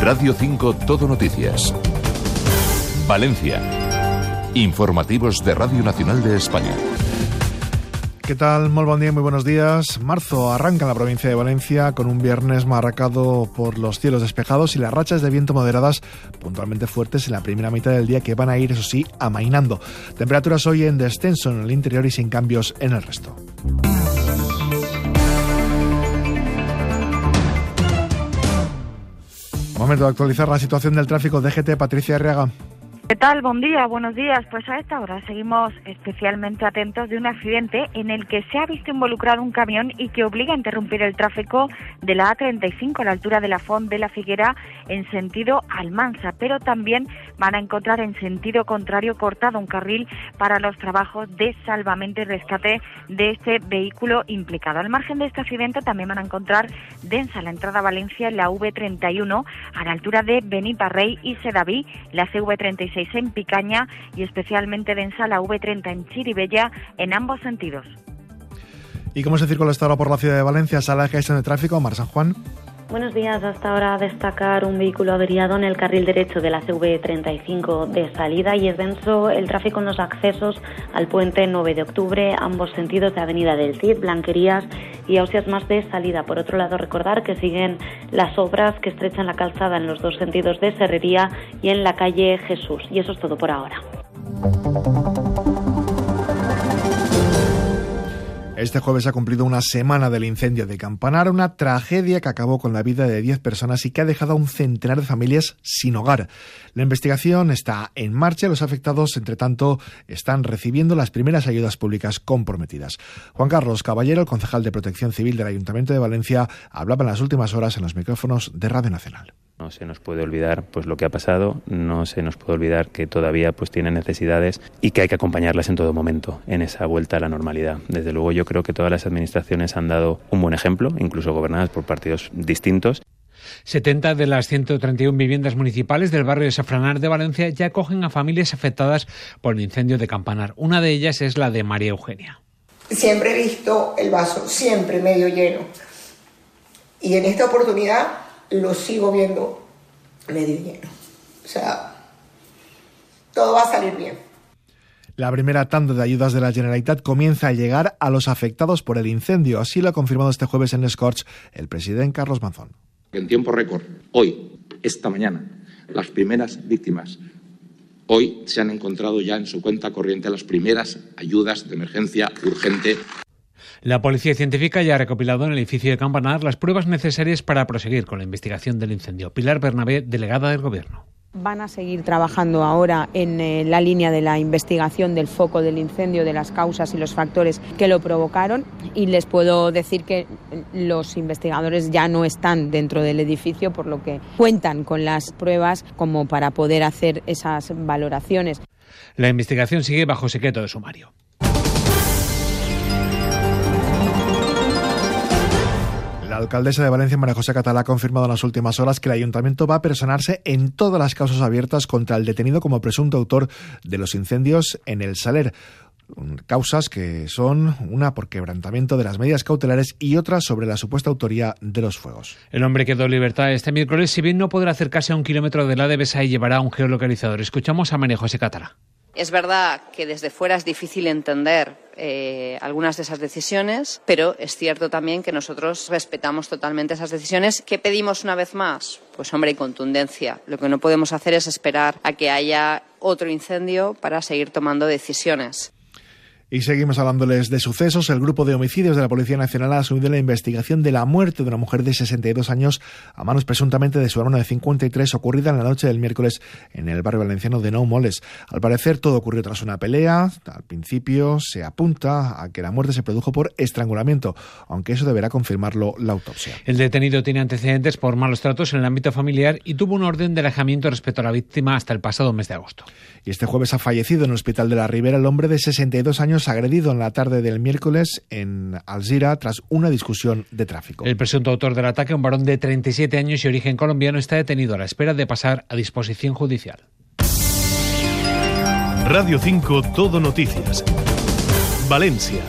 Radio 5 Todo Noticias. Valencia. Informativos de Radio Nacional de España. ¿Qué tal? Muy buen día, muy buenos días. Marzo arranca en la provincia de Valencia con un viernes marcado por los cielos despejados y las rachas de viento moderadas puntualmente fuertes en la primera mitad del día que van a ir, eso sí, amainando. Temperaturas hoy en descenso en el interior y sin cambios en el resto. Momento de actualizar la situación del tráfico. DGT, Patricia Arriaga. ¿Qué tal? Buen día, buenos días. Pues a esta hora seguimos especialmente atentos de un accidente en el que se ha visto involucrado un camión y que obliga a interrumpir el tráfico de la A35 a la altura de la Font de la Figuera en sentido Almansa, pero también van a encontrar en sentido contrario cortado un carril para los trabajos de salvamento y rescate de este vehículo implicado. Al margen de este accidente también van a encontrar densa la entrada a Valencia en la V31 a la altura de Beniparrey y Sedaví, la CV36 en Picaña y especialmente densa la V30 en Chiribella en ambos sentidos. ¿Y cómo se circula esta hora por la ciudad de Valencia? ¿Sala de gestión de tráfico, Mar San Juan? Buenos días. Hasta ahora destacar un vehículo averiado en el carril derecho de la CV35 de salida y es denso el tráfico en los accesos al puente 9 de octubre, ambos sentidos de Avenida del Cid, Blanquerías y Ausias más de salida. Por otro lado, recordar que siguen las obras que estrechan la calzada en los dos sentidos de Serrería y en la calle Jesús. Y eso es todo por ahora. Este jueves ha cumplido una semana del incendio de Campanar, una tragedia que acabó con la vida de 10 personas y que ha dejado a un centenar de familias sin hogar. La investigación está en marcha los afectados, entre tanto, están recibiendo las primeras ayudas públicas comprometidas. Juan Carlos Caballero, el concejal de Protección Civil del Ayuntamiento de Valencia, hablaba en las últimas horas en los micrófonos de Radio Nacional. No se nos puede olvidar pues lo que ha pasado, no se nos puede olvidar que todavía pues tienen necesidades y que hay que acompañarlas en todo momento en esa vuelta a la normalidad. Desde luego yo creo que todas las administraciones han dado un buen ejemplo, incluso gobernadas por partidos distintos. 70 de las 131 viviendas municipales del barrio de Safranar de Valencia ya acogen a familias afectadas por el incendio de Campanar. Una de ellas es la de María Eugenia. Siempre he visto el vaso siempre medio lleno. Y en esta oportunidad lo sigo viendo medio lleno. O sea, todo va a salir bien. La primera tanda de ayudas de la Generalitat comienza a llegar a los afectados por el incendio. Así lo ha confirmado este jueves en Scorch el presidente Carlos Manzón. En tiempo récord, hoy, esta mañana, las primeras víctimas. Hoy se han encontrado ya en su cuenta corriente las primeras ayudas de emergencia urgente. La policía científica ya ha recopilado en el edificio de Campanar las pruebas necesarias para proseguir con la investigación del incendio. Pilar Bernabé, delegada del Gobierno. Van a seguir trabajando ahora en eh, la línea de la investigación del foco del incendio, de las causas y los factores que lo provocaron y les puedo decir que los investigadores ya no están dentro del edificio, por lo que cuentan con las pruebas como para poder hacer esas valoraciones. La investigación sigue bajo secreto de sumario. Alcaldesa de Valencia, María José Catalá, ha confirmado en las últimas horas que el ayuntamiento va a personarse en todas las causas abiertas contra el detenido como presunto autor de los incendios en el Saler causas que son una por quebrantamiento de las medidas cautelares y otra sobre la supuesta autoría de los fuegos. El hombre quedó en libertad este miércoles, si bien no podrá acercarse a un kilómetro de la DBSA y llevará un geolocalizador. Escuchamos a María José Catalá. Es verdad que desde fuera es difícil entender eh, algunas de esas decisiones, pero es cierto también que nosotros respetamos totalmente esas decisiones. ¿Qué pedimos una vez más? Pues hombre, y contundencia. Lo que no podemos hacer es esperar a que haya otro incendio para seguir tomando decisiones. Y seguimos hablándoles de sucesos. El grupo de homicidios de la Policía Nacional ha asumido la investigación de la muerte de una mujer de 62 años a manos presuntamente de su hermano de 53 ocurrida en la noche del miércoles en el barrio valenciano de Nou Moles. Al parecer todo ocurrió tras una pelea. Al principio se apunta a que la muerte se produjo por estrangulamiento, aunque eso deberá confirmarlo la autopsia. El detenido tiene antecedentes por malos tratos en el ámbito familiar y tuvo un orden de alejamiento respecto a la víctima hasta el pasado mes de agosto. Y este jueves ha fallecido en el Hospital de la Ribera el hombre de 62 años agredido en la tarde del miércoles en Alzira tras una discusión de tráfico. El presunto autor del ataque, un varón de 37 años y origen colombiano, está detenido a la espera de pasar a disposición judicial. Radio 5 Todo Noticias. Valencia.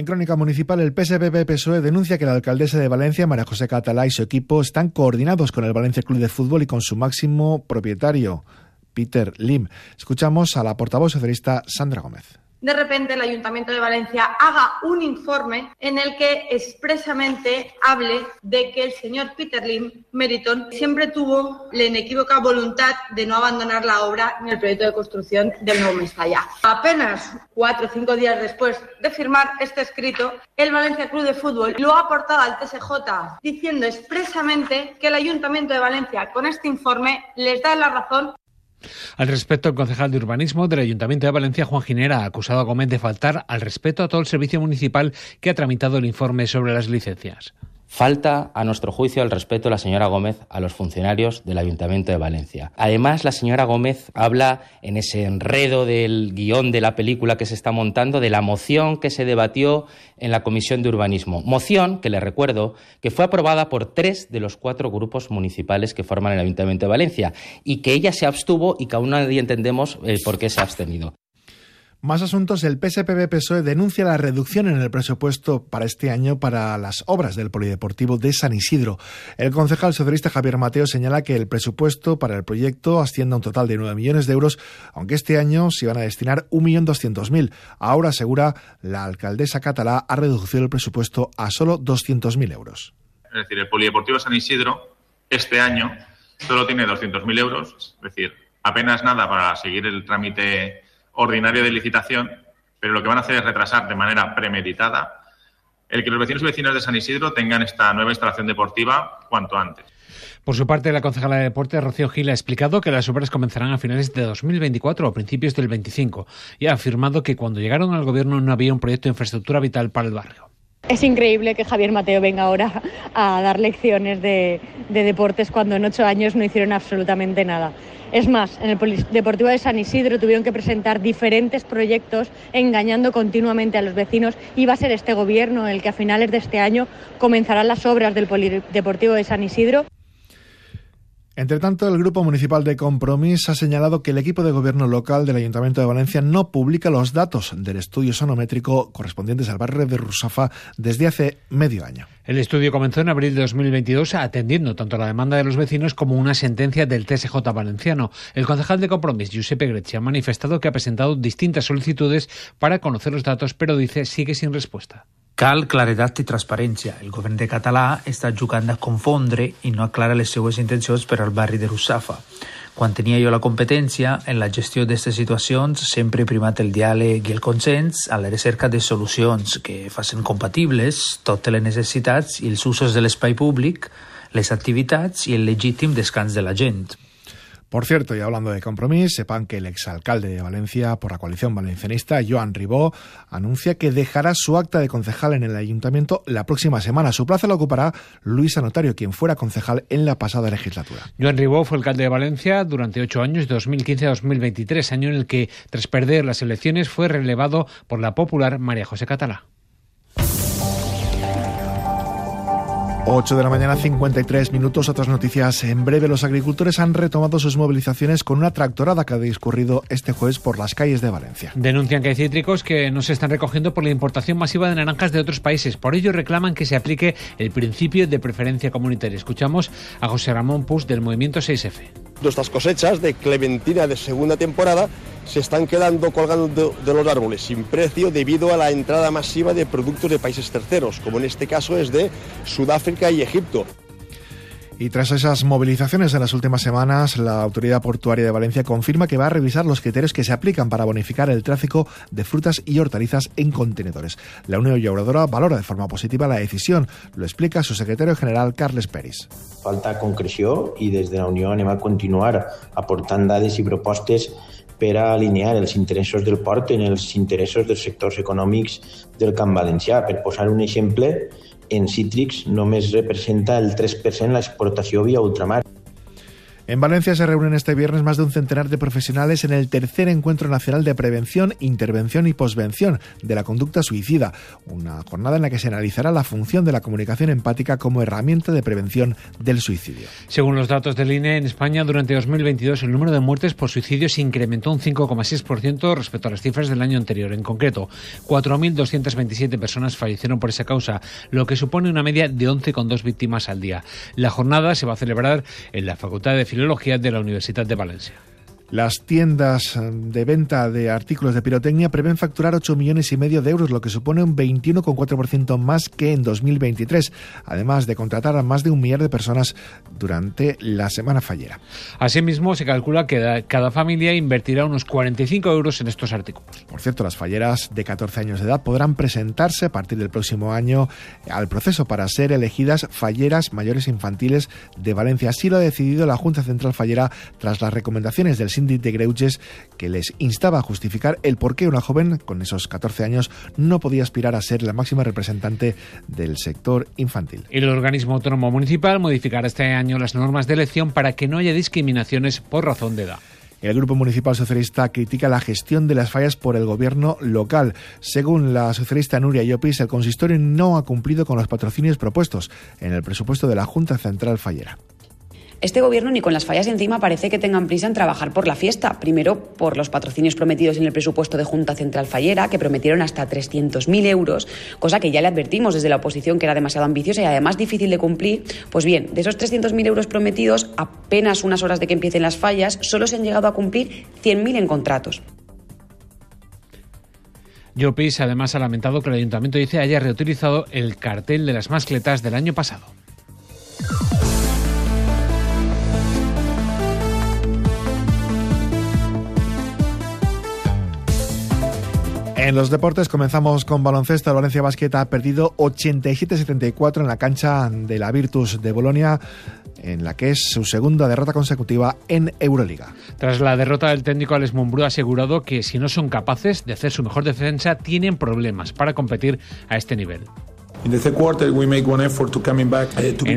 En Crónica Municipal, el PSPP-PSOE denuncia que la alcaldesa de Valencia, María José Catalá, y su equipo están coordinados con el Valencia Club de Fútbol y con su máximo propietario, Peter Lim. Escuchamos a la portavoz socialista Sandra Gómez de repente el Ayuntamiento de Valencia haga un informe en el que expresamente hable de que el señor Peter Lim Meriton siempre tuvo la inequívoca voluntad de no abandonar la obra ni el proyecto de construcción del nuevo Mestalla. Apenas cuatro o cinco días después de firmar este escrito, el Valencia Club de Fútbol lo ha aportado al TSJ diciendo expresamente que el Ayuntamiento de Valencia con este informe les da la razón al respecto, el concejal de urbanismo del Ayuntamiento de Valencia, Juan Ginera, ha acusado a Gómez de faltar al respeto a todo el servicio municipal que ha tramitado el informe sobre las licencias. Falta, a nuestro juicio, el respeto de la señora Gómez a los funcionarios del Ayuntamiento de Valencia. Además, la señora Gómez habla en ese enredo del guion de la película que se está montando de la moción que se debatió en la Comisión de Urbanismo. Moción que le recuerdo que fue aprobada por tres de los cuatro grupos municipales que forman el Ayuntamiento de Valencia y que ella se abstuvo y que aún nadie entendemos eh, por qué se ha abstenido. Más asuntos, el PSPB-PSOE denuncia la reducción en el presupuesto para este año para las obras del Polideportivo de San Isidro. El concejal socialista Javier Mateo señala que el presupuesto para el proyecto asciende a un total de 9 millones de euros, aunque este año se van a destinar 1.200.000. Ahora, asegura, la alcaldesa catalá ha reducido el presupuesto a solo 200.000 euros. Es decir, el Polideportivo de San Isidro este año solo tiene 200.000 euros, es decir, apenas nada para seguir el trámite ordinario de licitación, pero lo que van a hacer es retrasar de manera premeditada el que los vecinos y vecinas de San Isidro tengan esta nueva instalación deportiva cuanto antes. Por su parte, la concejala de deportes, Rocío Gil, ha explicado que las obras comenzarán a finales de 2024 o principios del 25 y ha afirmado que cuando llegaron al gobierno no había un proyecto de infraestructura vital para el barrio. Es increíble que Javier Mateo venga ahora a dar lecciones de, de deportes cuando en ocho años no hicieron absolutamente nada. Es más, en el Deportivo de San Isidro tuvieron que presentar diferentes proyectos engañando continuamente a los vecinos y va a ser este gobierno el que a finales de este año comenzarán las obras del Polideportivo de San Isidro. Entre tanto, el Grupo Municipal de Compromís ha señalado que el equipo de gobierno local del Ayuntamiento de Valencia no publica los datos del estudio sonométrico correspondientes al barrio de Rusafa desde hace medio año. El estudio comenzó en abril de 2022 atendiendo tanto la demanda de los vecinos como una sentencia del TSJ valenciano. El concejal de Compromís, Giuseppe Grecci, ha manifestado que ha presentado distintas solicitudes para conocer los datos, pero dice sigue sin respuesta. Cal claredat i transparència. El govern de català està jugant a confondre i no aclara les seues intencions per al barri de Russafa. Quan tenia jo la competència, en la gestió d'aquestes situacions sempre he primat el diàleg i el consens a la recerca de solucions que facin compatibles totes les necessitats i els usos de l'espai públic, les activitats i el legítim descans de la gent. Por cierto, y hablando de compromiso, sepan que el exalcalde de Valencia por la coalición valencianista, Joan Ribó, anuncia que dejará su acta de concejal en el ayuntamiento la próxima semana. Su plaza la ocupará Luis Anotario, quien fuera concejal en la pasada legislatura. Joan Ribó fue alcalde de Valencia durante ocho años, de 2015 a 2023, año en el que, tras perder las elecciones, fue relevado por la popular María José Catalá. 8 de la mañana, 53 minutos. Otras noticias. En breve, los agricultores han retomado sus movilizaciones con una tractorada que ha discurrido este jueves por las calles de Valencia. Denuncian que hay cítricos que no se están recogiendo por la importación masiva de naranjas de otros países. Por ello, reclaman que se aplique el principio de preferencia comunitaria. Escuchamos a José Ramón Pus del Movimiento 6F. Nuestras cosechas de clementina de segunda temporada se están quedando colgando de los árboles sin precio debido a la entrada masiva de productos de países terceros, como en este caso es de Sudáfrica y Egipto. Y tras esas movilizaciones en las últimas semanas, la Autoridad Portuaria de Valencia confirma que va a revisar los criterios que se aplican para bonificar el tráfico de frutas y hortalizas en contenedores. La Unión Llauradora valora de forma positiva la decisión, lo explica su secretario general, Carles Peris. Falta concreció y desde la Unió anem a continuar aportant dades i propostes per a alinear els interessos del port en els interessos dels sectors econòmics del Camp Valencià. Per posar un exemple, en cítrics només representa el 3% la exportació via ultramar. En Valencia se reúnen este viernes más de un centenar de profesionales en el tercer encuentro nacional de prevención, intervención y posvención de la conducta suicida, una jornada en la que se analizará la función de la comunicación empática como herramienta de prevención del suicidio. Según los datos del INE, en España durante 2022 el número de muertes por suicidio se incrementó un 5,6% respecto a las cifras del año anterior. En concreto, 4.227 personas fallecieron por esa causa, lo que supone una media de 11,2 víctimas al día. La jornada se va a celebrar en la Facultad de Filología de la Universidad de Valencia. Las tiendas de venta de artículos de pirotecnia prevén facturar 8 millones y medio de euros, lo que supone un 21,4% más que en 2023, además de contratar a más de un millar de personas durante la semana fallera. Asimismo, se calcula que cada familia invertirá unos 45 euros en estos artículos. Por cierto, las falleras de 14 años de edad podrán presentarse a partir del próximo año al proceso para ser elegidas falleras mayores infantiles de Valencia. Así lo ha decidido la Junta Central Fallera tras las recomendaciones del de Greuges que les instaba a justificar el por qué una joven con esos 14 años no podía aspirar a ser la máxima representante del sector infantil. El organismo autónomo municipal modificará este año las normas de elección para que no haya discriminaciones por razón de edad. El Grupo Municipal Socialista critica la gestión de las fallas por el gobierno local. Según la socialista Nuria Llopis, el consistorio no ha cumplido con los patrocinios propuestos en el presupuesto de la Junta Central Fallera. Este gobierno ni con las fallas encima parece que tengan prisa en trabajar por la fiesta. Primero, por los patrocinios prometidos en el presupuesto de Junta Central Fallera, que prometieron hasta 300.000 euros, cosa que ya le advertimos desde la oposición que era demasiado ambiciosa y además difícil de cumplir. Pues bien, de esos 300.000 euros prometidos, apenas unas horas de que empiecen las fallas, solo se han llegado a cumplir 100.000 en contratos. Llopis además ha lamentado que el ayuntamiento dice haya reutilizado el cartel de las mascletas del año pasado. En los deportes comenzamos con baloncesto. Valencia Basket ha perdido 87-74 en la cancha de la Virtus de Bolonia en la que es su segunda derrota consecutiva en Euroliga. Tras la derrota del técnico Alex Mumbrú ha asegurado que si no son capaces de hacer su mejor defensa tienen problemas para competir a este nivel. En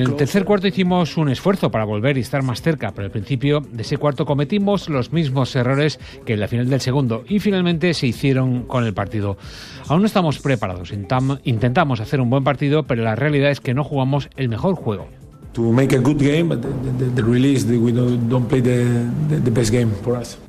el tercer cuarto hicimos un esfuerzo para volver y estar más cerca, pero al principio de ese cuarto cometimos los mismos errores que en la final del segundo y finalmente se hicieron con el partido. Aún no estamos preparados, intentamos hacer un buen partido, pero la realidad es que no jugamos el mejor juego. To make a good game, but the, release, we don't play the, the best game for us.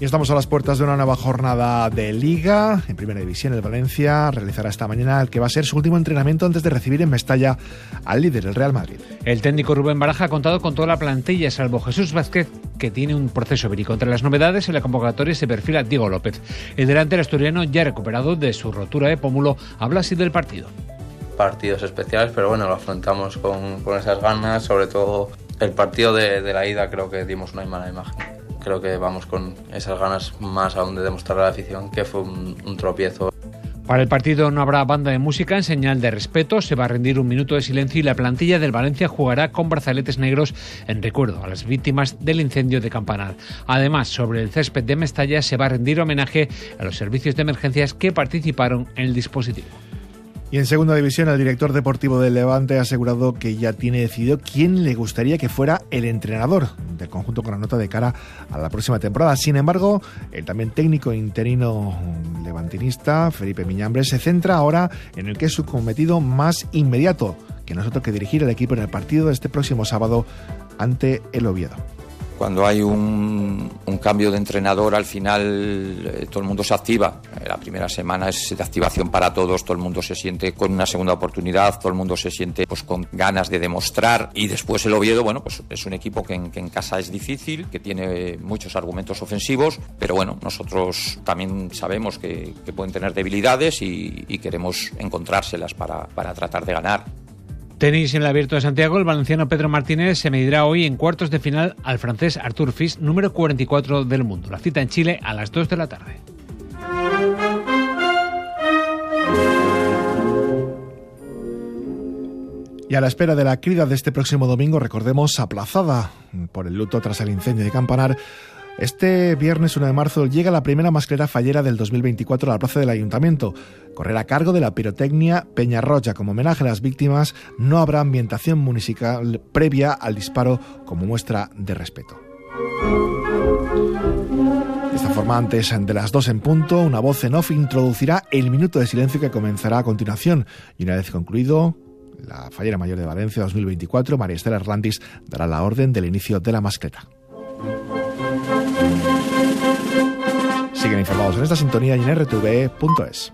Y estamos a las puertas de una nueva jornada de Liga. En Primera División, el Valencia realizará esta mañana el que va a ser su último entrenamiento antes de recibir en Mestalla al líder, el Real Madrid. El técnico Rubén Baraja ha contado con toda la plantilla, salvo Jesús Vázquez, que tiene un proceso verico. Entre las novedades, en la convocatoria se perfila Diego López. El delantero asturiano, ya recuperado de su rotura de pómulo, habla así del partido. Partidos especiales, pero bueno, lo afrontamos con, esas ganas, sobre todo el partido de, de la ida creo que dimos una mala imagen creo que vamos con esas ganas más aún de demostrar a la afición que fue un, tropiezo. Para el partido no habrá banda de música en señal de respeto, se va a rendir un minuto de silencio y la plantilla del Valencia jugará con brazaletes negros en recuerdo a las víctimas del incendio de Campanar. Además, sobre el césped de Mestalla se va a rendir homenaje a los servicios de emergencias que participaron en el dispositivo. Y en segunda división, el director deportivo del Levante ha asegurado que ya tiene decidido quién le gustaría que fuera el entrenador del conjunto con la nota de cara a la próxima temporada. Sin embargo, el también técnico interino levantinista, Felipe Miñambre, se centra ahora en el que es su cometido más inmediato, que nosotros que dirigir el equipo en el partido de este próximo sábado ante el Oviedo cuando hay un, cambio de entrenador, al final eh, todo el mundo se activa. La primera semana es de activación para todos, todo el mundo se siente con una segunda oportunidad, todo el mundo se siente pues, con ganas de demostrar. Y después el Oviedo, bueno, pues es un equipo que en, casa es difícil, que tiene muchos argumentos ofensivos, pero bueno, nosotros también sabemos que, pueden tener debilidades y, queremos encontrárselas para tratar de ganar. Tenis en el Abierto de Santiago, el valenciano Pedro Martínez se medirá hoy en cuartos de final al francés Arthur Fils, número 44 del mundo. La cita en Chile a las 2 de la tarde. Y a la espera de la crida de este próximo domingo, recordemos, aplazada por el luto tras el incendio de Campanar, Este viernes 1 de marzo llega la primera masclera fallera del 2024 a la plaza del Ayuntamiento. Correrá a cargo de la pirotecnia Peñarroya. Como homenaje a las víctimas, no habrá ambientación municipal previa al disparo como muestra de respeto. De esta forma, antes de las dos en punto, una voz en off introducirá el minuto de silencio que comenzará a continuación. Y una vez concluido, la fallera mayor de Valencia 2024, María Estela Hernández dará la orden del inicio de la mascleta. Siguen informados en esta sintonía y en rtv.es.